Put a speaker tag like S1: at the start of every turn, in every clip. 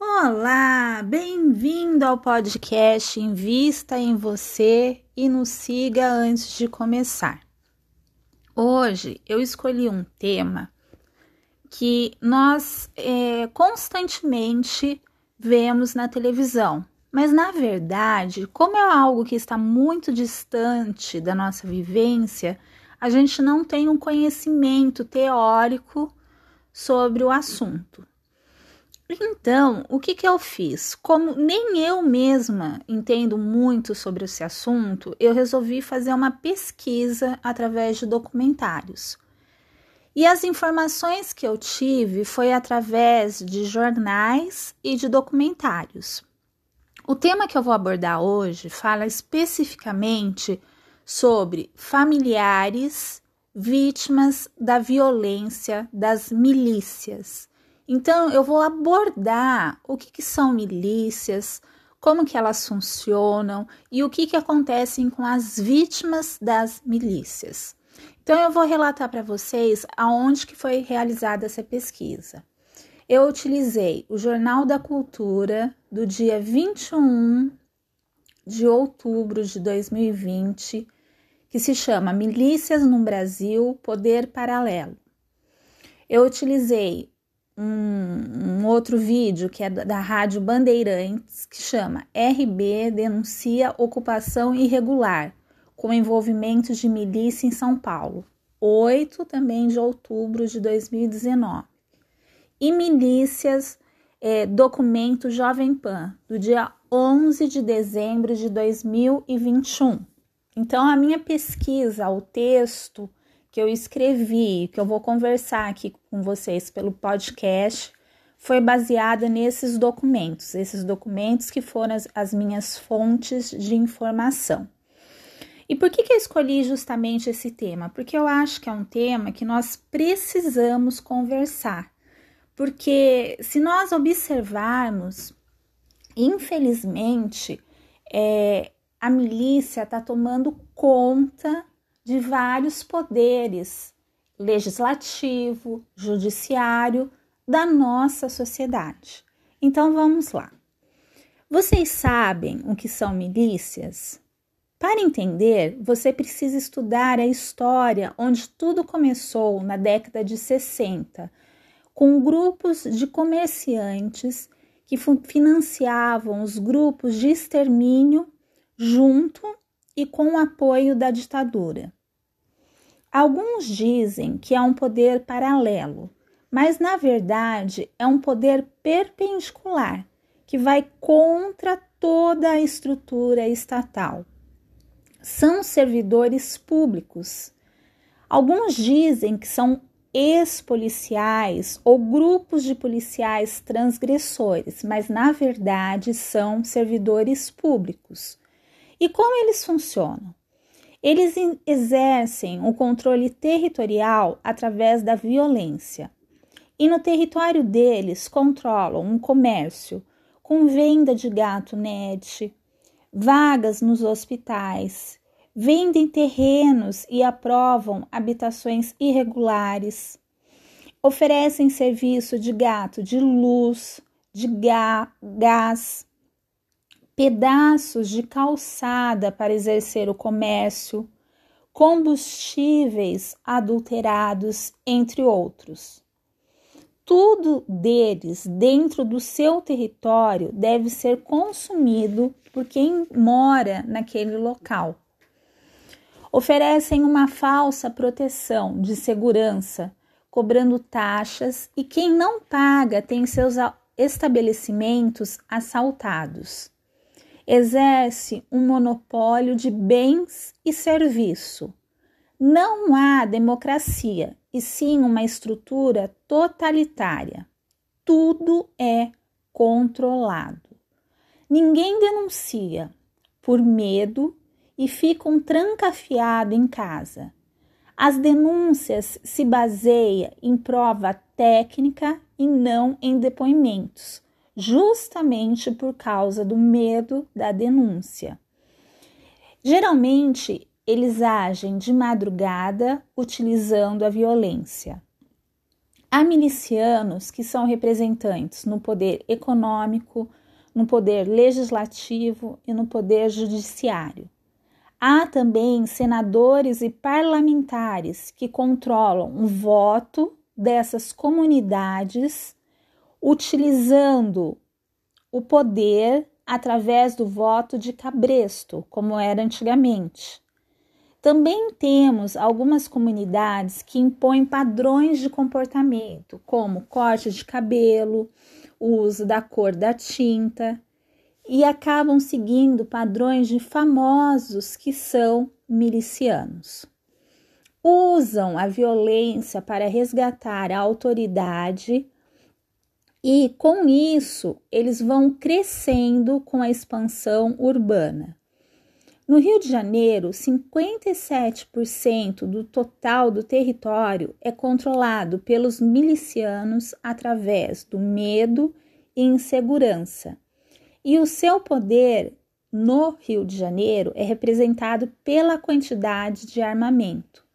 S1: Olá, bem-vindo ao podcast Invista em Você e nos siga antes de começar. Hoje eu escolhi um tema que nós é, constantemente vemos na televisão, mas na verdade, como é algo que está muito distante da nossa vivência, a gente não tem um conhecimento teórico sobre o assunto. Então, o que, que eu fiz? Como nem eu mesma entendo muito sobre esse assunto, eu resolvi fazer uma pesquisa através de documentários. E as informações que eu tive foi através de jornais e de documentários. O tema que eu vou abordar hoje fala especificamente sobre familiares vítimas da violência das milícias então, eu vou abordar o que, que são milícias, como que elas funcionam e o que, que acontece com as vítimas das milícias. Então, eu vou relatar para vocês aonde que foi realizada essa pesquisa. Eu utilizei o Jornal da Cultura do dia 21 de outubro de 2020, que se chama Milícias no Brasil, Poder Paralelo. Eu utilizei um, um, outro vídeo que é da Rádio Bandeirantes, que chama RB denuncia ocupação irregular com envolvimento de milícia em São Paulo, 8 também de outubro de 2019. E Milícias, é, documento Jovem Pan, do dia 11 de dezembro de 2021. Então, a minha pesquisa, o texto, que eu escrevi, que eu vou conversar aqui com vocês pelo podcast, foi baseada nesses documentos, esses documentos que foram as, as minhas fontes de informação. E por que, que eu escolhi justamente esse tema? Porque eu acho que é um tema que nós precisamos conversar. Porque se nós observarmos, infelizmente, é, a milícia está tomando conta de vários poderes legislativo, judiciário da nossa sociedade. Então vamos lá. Vocês sabem o que são milícias? Para entender, você precisa estudar a história onde tudo começou na década de 60, com grupos de comerciantes que financiavam os grupos de extermínio junto e com o apoio da ditadura. Alguns dizem que é um poder paralelo, mas na verdade é um poder perpendicular que vai contra toda a estrutura estatal. São servidores públicos. Alguns dizem que são ex-policiais ou grupos de policiais transgressores, mas na verdade são servidores públicos. E como eles funcionam? Eles exercem o controle territorial através da violência. E no território deles controlam um comércio com venda de gato net, vagas nos hospitais, vendem terrenos e aprovam habitações irregulares, oferecem serviço de gato de luz, de gás, pedaços de calçada para exercer o comércio, combustíveis adulterados, entre outros. Tudo deles dentro do seu território deve ser consumido por quem mora naquele local. Oferecem uma falsa proteção de segurança, cobrando taxas, e quem não paga tem seus estabelecimentos assaltados exerce um monopólio de bens e serviço. Não há democracia, e sim uma estrutura totalitária. Tudo é controlado. Ninguém denuncia por medo e ficam trancafiado em casa. As denúncias se baseiam em prova técnica e não em depoimentos justamente por causa do medo da denúncia. Geralmente, eles agem de madrugada utilizando a violência. Há milicianos que são representantes no poder econômico, no poder legislativo e no poder judiciário. Há também senadores e parlamentares que controlam o voto dessas comunidades, utilizando o poder através do voto de cabresto, como era antigamente. Também temos algumas comunidades que impõem padrões de comportamento, como corte de cabelo, uso da cor da tinta, e acabam seguindo padrões de famosos que são milicianos. Usam a violência para resgatar a autoridade e com isso eles vão crescendo com a expansão urbana. No Rio de Janeiro, 57% do total do território é controlado pelos milicianos através do medo e insegurança. E o seu poder no Rio de Janeiro é representado pela quantidade de armamento.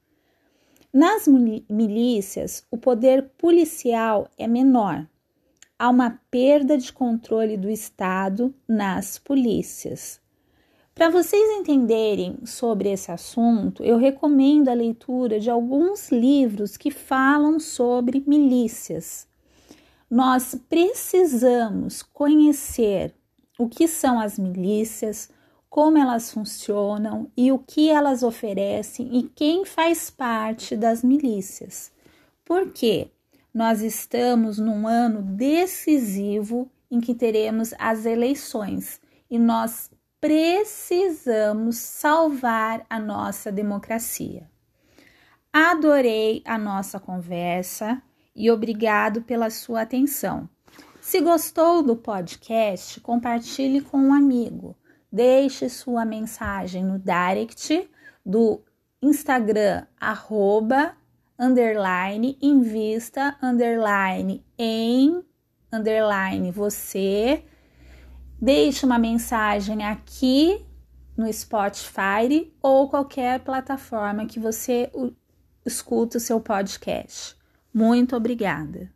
S1: Nas milícias, o poder policial é menor, há uma perda de controle do Estado nas polícias. Para vocês entenderem sobre esse assunto, eu recomendo a leitura de alguns livros que falam sobre milícias. Nós precisamos conhecer o que são as milícias, como elas funcionam e o que elas oferecem e quem faz parte das milícias. Por quê? Nós estamos num ano decisivo em que teremos as eleições e nós precisamos salvar a nossa democracia. Adorei a nossa conversa e obrigado pela sua atenção. Se gostou do podcast, compartilhe com um amigo. Deixe sua mensagem no direct do Instagram, arroba underline, invista, underline, em, underline, você. Deixe uma mensagem aqui no Spotify ou qualquer plataforma que você escuta o seu podcast. Muito obrigada.